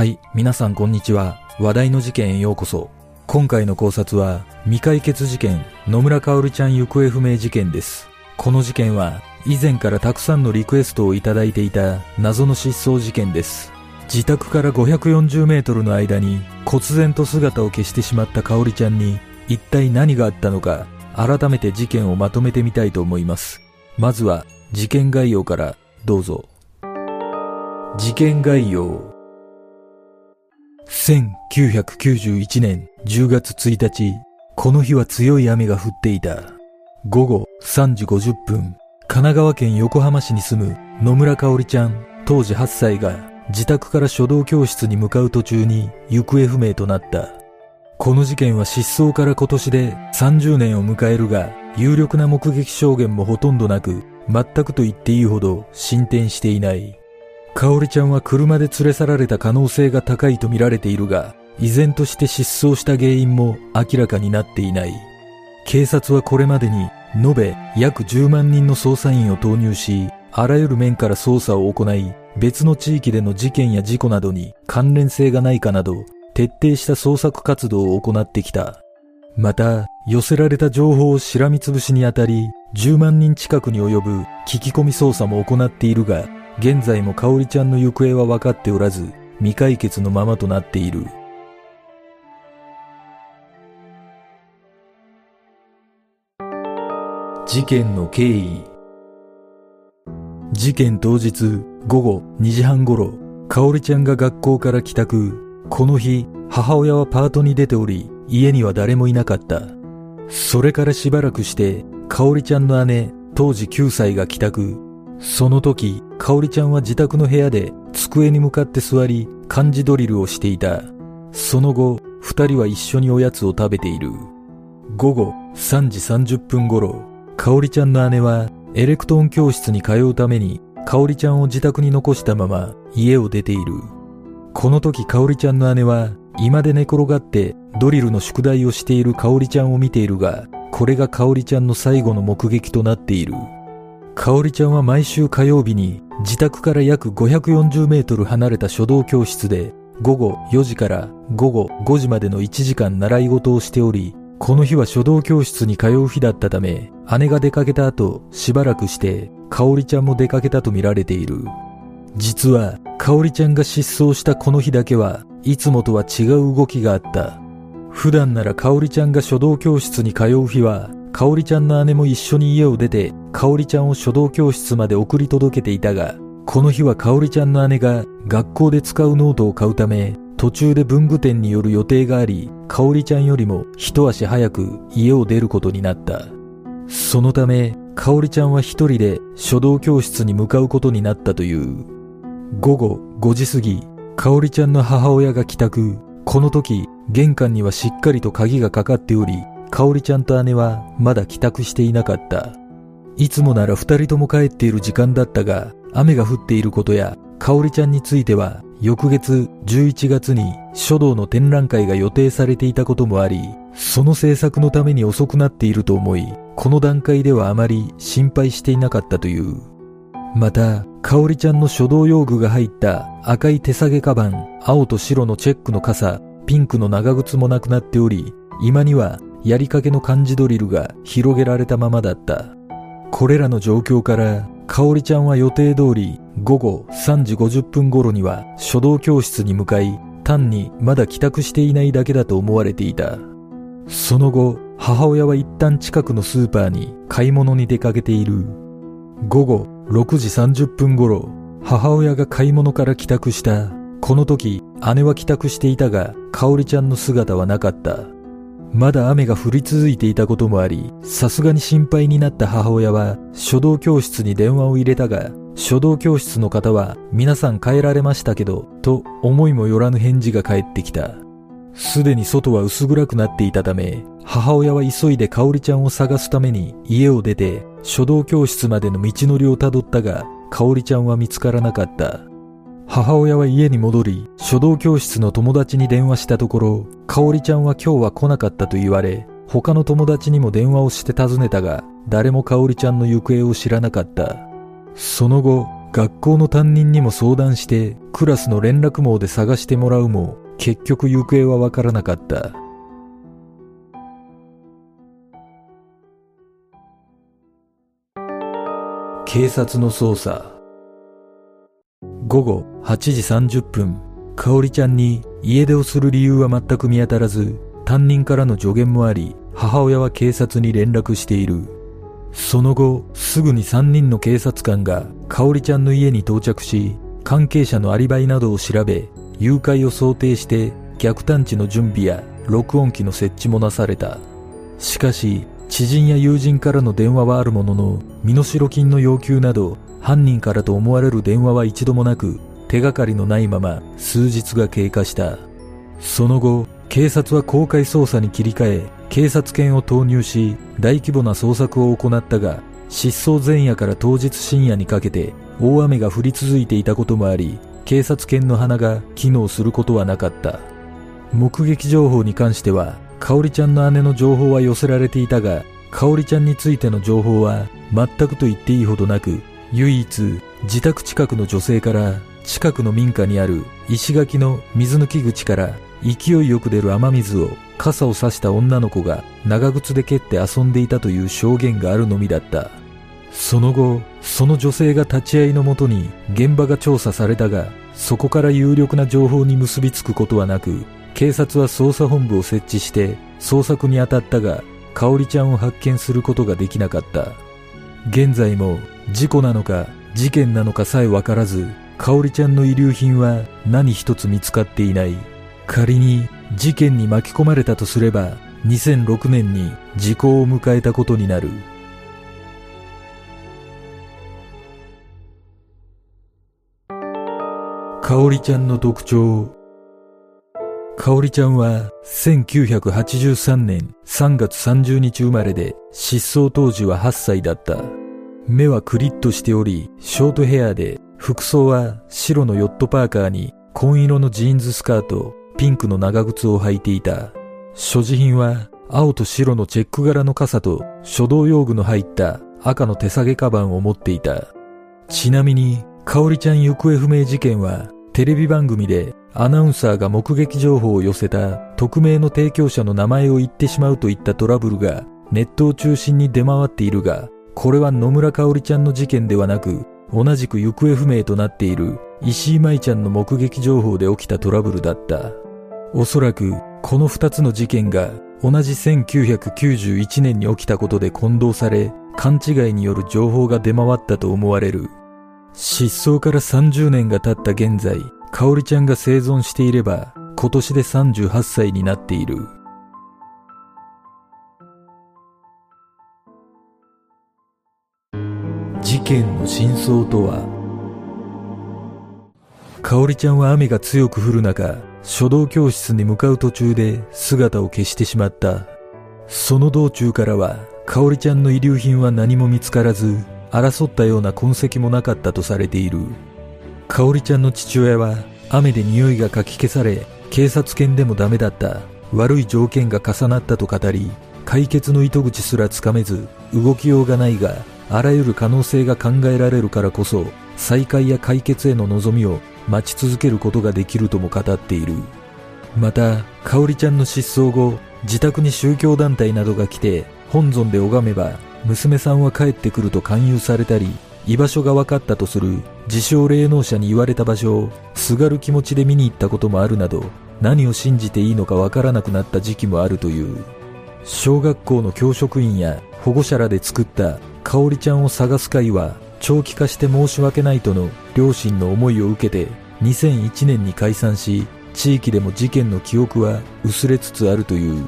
はい、皆さんこんにちは。話題の事件へようこそ。今回の考察は、未解決事件、野村香織ちゃん行方不明事件です。この事件は、以前からたくさんのリクエストをいただいていた謎の失踪事件です。自宅から540メートルの間に、忽然と姿を消してしまった香織ちゃんに、一体何があったのか、改めて事件をまとめてみたいと思います。まずは、事件概要から、どうぞ。事件概要。1991年10月1日、この日は強い雨が降っていた。午後3時50分、神奈川県横浜市に住む野村香織ちゃん、当時8歳が自宅から書道教室に向かう途中に行方不明となった。この事件は失踪から今年で30年を迎えるが、有力な目撃証言もほとんどなく、全くと言っていいほど進展していない。香織ちゃんは車で連れ去られた可能性が高いと見られているが、依然として失踪した原因も明らかになっていない。警察はこれまでに延べ約10万人の捜査員を投入し、あらゆる面から捜査を行い、別の地域での事件や事故などに関連性がないかなど、徹底した捜索活動を行ってきた。また、寄せられた情報をしらみつぶしにあたり、10万人近くに及ぶ聞き込み捜査も行っているが、現在も香織ちゃんの行方は分かっておらず、未解決のままとなっている。事件の経緯事件当日午後2時半頃、香織ちゃんが学校から帰宅。この日、母親はパートに出ており、家には誰もいなかった。それからしばらくして、香織ちゃんの姉、当時9歳が帰宅。その時、香織ちゃんは自宅の部屋で机に向かって座り、漢字ドリルをしていた。その後、二人は一緒におやつを食べている。午後3時30分頃、香織ちゃんの姉はエレクトーン教室に通うために、香織ちゃんを自宅に残したまま家を出ている。この時香織ちゃんの姉は、居間で寝転がってドリルの宿題をしている香織ちゃんを見ているが、これが香織ちゃんの最後の目撃となっている。香織ちゃんは毎週火曜日に自宅から約540メートル離れた書道教室で午後4時から午後5時までの1時間習い事をしており、この日は書道教室に通う日だったため、姉が出かけた後、しばらくして、香織ちゃんも出かけたと見られている。実は、香織ちゃんが失踪したこの日だけは、いつもとは違う動きがあった。普段なら香織ちゃんが書道教室に通う日は、香織ちゃんの姉も一緒に家を出て、香織ちゃんを書道教室まで送り届けていたが、この日は香織ちゃんの姉が学校で使うノートを買うため、途中で文具店による予定があり、香織ちゃんよりも一足早く家を出ることになった。そのため、香織ちゃんは一人で書道教室に向かうことになったという。午後5時過ぎ、香織ちゃんの母親が帰宅。この時、玄関にはしっかりと鍵がかかっており、香織ちゃんと姉はまだ帰宅していなかった。いつもなら二人とも帰っている時間だったが、雨が降っていることや、香織ちゃんについては、翌月11月に書道の展覧会が予定されていたこともあり、その制作のために遅くなっていると思い、この段階ではあまり心配していなかったという。また、香織ちゃんの書道用具が入った赤い手提げカバン、青と白のチェックの傘、ピンクの長靴もなくなっており、今にはやりかけの漢字ドリルが広げられたままだった。これらの状況から、香織ちゃんは予定通り午後3時50分頃には書道教室に向かい、単にまだ帰宅していないだけだと思われていた。その後、母親は一旦近くのスーパーに買い物に出かけている。午後6時30分頃、母親が買い物から帰宅した。この時、姉は帰宅していたが、香織ちゃんの姿はなかった。まだ雨が降り続いていたこともあり、さすがに心配になった母親は書道教室に電話を入れたが、書道教室の方は皆さん帰られましたけど、と思いもよらぬ返事が返ってきた。すでに外は薄暗くなっていたため、母親は急いで香織ちゃんを探すために家を出て、書道教室までの道のりをたどったが、香織ちゃんは見つからなかった。母親は家に戻り、書道教室の友達に電話したところ、香織ちゃんは今日は来なかったと言われ、他の友達にも電話をして尋ねたが、誰も香織ちゃんの行方を知らなかった。その後、学校の担任にも相談してクラスの連絡網で探してもらうも結局行方はわからなかった。警察の捜査午後8時30分香織ちゃんに家出をする理由は全く見当たらず担任からの助言もあり母親は警察に連絡している。その後すぐに3人の警察官が香織ちゃんの家に到着し関係者のアリバイなどを調べ誘拐を想定して逆探知の準備や録音機の設置もなされた。しかし知人や友人からの電話はあるものの身代金の要求など犯人からと思われる電話は一度もなく手がかりのないまま数日が経過した。その後警察は公開捜査に切り替え警察犬を投入し大規模な捜索を行ったが失踪前夜から当日深夜にかけて大雨が降り続いていたこともあり警察犬の鼻が機能することはなかった。目撃情報に関しては香織ちゃんの姉の情報は寄せられていたが香織ちゃんについての情報は全くと言っていいほどなく唯一自宅近くの女性から近くの民家にある石垣の水抜き口から勢いよく出る雨水を傘を差した女の子が長靴で蹴って遊んでいたという証言があるのみだった。その後その女性が立ち会いのもとに現場が調査されたがそこから有力な情報に結びつくことはなく警察は捜査本部を設置して捜索に当たったが香織ちゃんを発見することができなかった。現在も事故なのか事件なのかさえ分からず香織ちゃんの遺留品は何一つ見つかっていない。仮に事件に巻き込まれたとすれば2006年に時効を迎えたことになる。香織ちゃんの特徴。香織ちゃんは1983年3月30日生まれで失踪当時は8歳だった。目はクリッとしており、ショートヘアで、服装は白のヨットパーカーに紺色のジーンズスカート、ピンクの長靴を履いていた。所持品は青と白のチェック柄の傘と書道用具の入った赤の手提げカバンを持っていた。ちなみに、香織ちゃん行方不明事件はテレビ番組でアナウンサーが目撃情報を寄せた匿名の提供者の名前を言ってしまうといったトラブルがネットを中心に出回っているが、これは野村香織ちゃんの事件ではなく、同じく行方不明となっている石井舞ちゃんの目撃情報で起きたトラブルだった。おそらくこの二つの事件が同じ1991年に起きたことで混同され、勘違いによる情報が出回ったと思われる。失踪から30年が経った現在、香織ちゃんが生存していれば今年で38歳になっている。事件の真相とは？香織ちゃんは雨が強く降る中、書道教室に向かう途中で姿を消してしまった。その道中からは、香織ちゃんの遺留品は何も見つからず、争ったような痕跡もなかったとされている。香織ちゃんの父親は雨で匂いがかき消され警察犬でもダメだった悪い条件が重なったと語り解決の糸口すらつかめず動きようがないがあらゆる可能性が考えられるからこそ再会や解決への望みを待ち続けることができるとも語っている。また香織ちゃんの失踪後自宅に宗教団体などが来て本尊で拝めば娘さんは帰ってくると勧誘されたり居場所が分かったとする自称霊能者に言われた場所をすがる気持ちで見に行ったこともあるなど何を信じていいのか分からなくなった時期もあるという。小学校の教職員や保護者らで作った香織ちゃんを探す会は長期化して申し訳ないとの両親の思いを受けて2001年に解散し地域でも事件の記憶は薄れつつあるという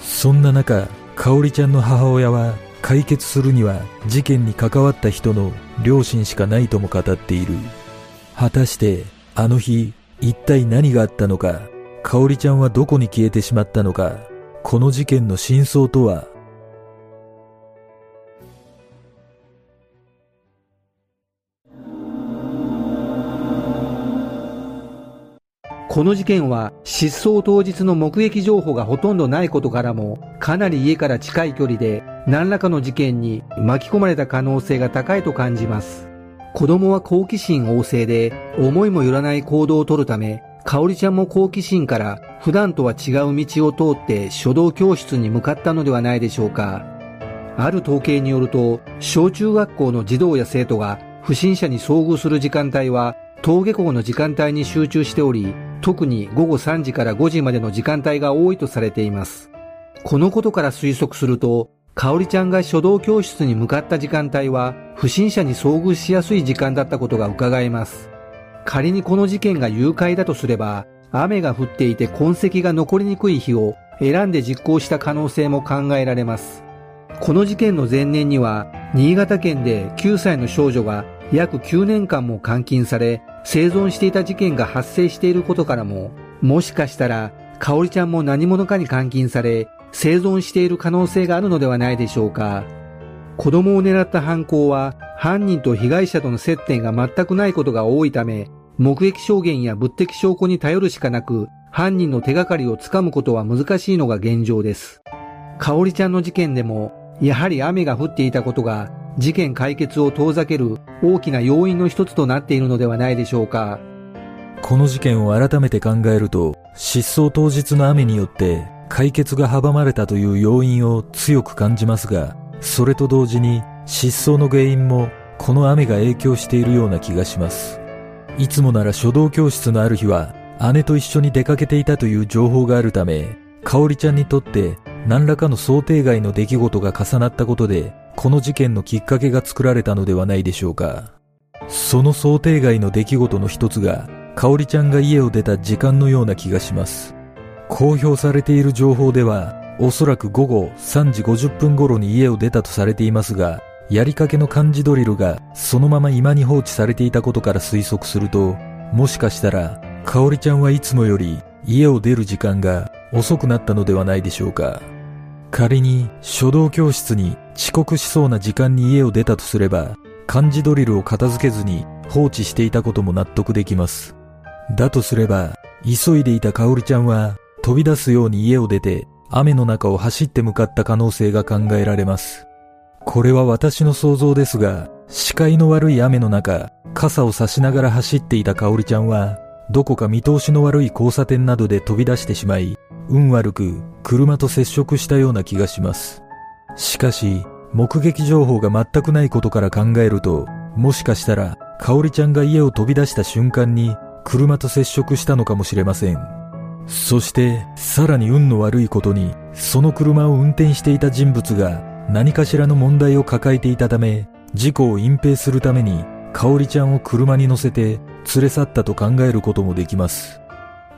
そんな中香織ちゃんの母親は解決するには事件に関わった人の両親しかないとも語っている。果たしてあの日一体何があったのか、香織ちゃんはどこに消えてしまったのか、この事件の真相とはこの事件は失踪当日の目撃情報がほとんどないことからもかなり家から近い距離で何らかの事件に巻き込まれた可能性が高いと感じます。子供は好奇心旺盛で思いもよらない行動をとるため、かおりちゃんも好奇心から普段とは違う道を通って書道教室に向かったのではないでしょうか。ある統計によると、小中学校の児童や生徒が不審者に遭遇する時間帯は登下校の時間帯に集中しており、特に午後3時から5時までの時間帯が多いとされています。このことから推測すると、かおりちゃんが書道教室に向かった時間帯は、不審者に遭遇しやすい時間だったことが伺えます。仮にこの事件が誘拐だとすれば、雨が降っていて痕跡が残りにくい日を選んで実行した可能性も考えられます。この事件の前年には、新潟県で9歳の少女が約9年間も監禁され、生存していた事件が発生していることからも、もしかしたら、かおりちゃんも何者かに監禁され、生存している可能性があるのではないでしょうか。子供を狙った犯行は、犯人と被害者との接点が全くないことが多いため、目撃証言や物的証拠に頼るしかなく、犯人の手がかりをつかむことは難しいのが現状です。かおりちゃんの事件でも、やはり雨が降っていたことが事件解決を遠ざける大きな要因の一つとなっているのではないでしょうか。この事件を改めて考えると、失踪当日の雨によって解決が阻まれたという要因を強く感じますが、それと同時に失踪の原因もこの雨が影響しているような気がします。いつもなら書道教室のある日は姉と一緒に出かけていたという情報があるため、かおりちゃんにとって何らかの想定外の出来事が重なったことでこの事件のきっかけが作られたのではないでしょうか。その想定外の出来事の一つが、かおりちゃんが家を出た時間のような気がします。公表されている情報では、おそらく午後3時50分頃に家を出たとされていますが、やりかけの漢字ドリルがそのまま今に放置されていたことから推測すると、もしかしたら、かおりちゃんはいつもより家を出る時間が遅くなったのではないでしょうか。仮に書道教室に遅刻しそうな時間に家を出たとすれば、漢字ドリルを片付けずに放置していたことも納得できます。だとすれば、急いでいたかおりちゃんは飛び出すように家を出て雨の中を走って向かった可能性が考えられます。これは私の想像ですが、視界の悪い雨の中、傘を差しながら走っていたかおりちゃんは、どこか見通しの悪い交差点などで飛び出してしまい、運悪く車と接触したような気がします。しかし、目撃情報が全くないことから考えると、もしかしたら、かおりちゃんが家を飛び出した瞬間に、車と接触したのかもしれません。そして、さらに運の悪いことに、その車を運転していた人物が、何かしらの問題を抱えていたため、事故を隠蔽するために、かおりちゃんを車に乗せて、連れ去ったと考えることもできます。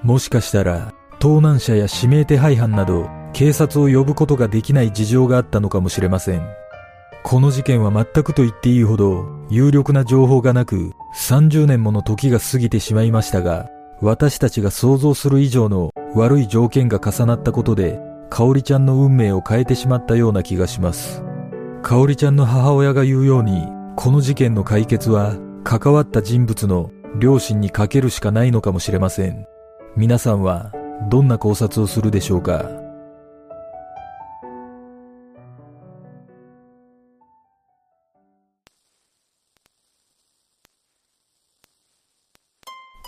もしかしたら、盗難車や指名手配犯など、警察を呼ぶことができない事情があったのかもしれません。この事件は全くと言っていいほど有力な情報がなく30年もの時が過ぎてしまいましたが私たちが想像する以上の悪い条件が重なったことでかおりちゃんの運命を変えてしまったような気がします。かおりちゃんの母親が言うようにこの事件の解決は関わった人物の両親にかけるしかないのかもしれません。皆さんはどんな考察をするでしょうか？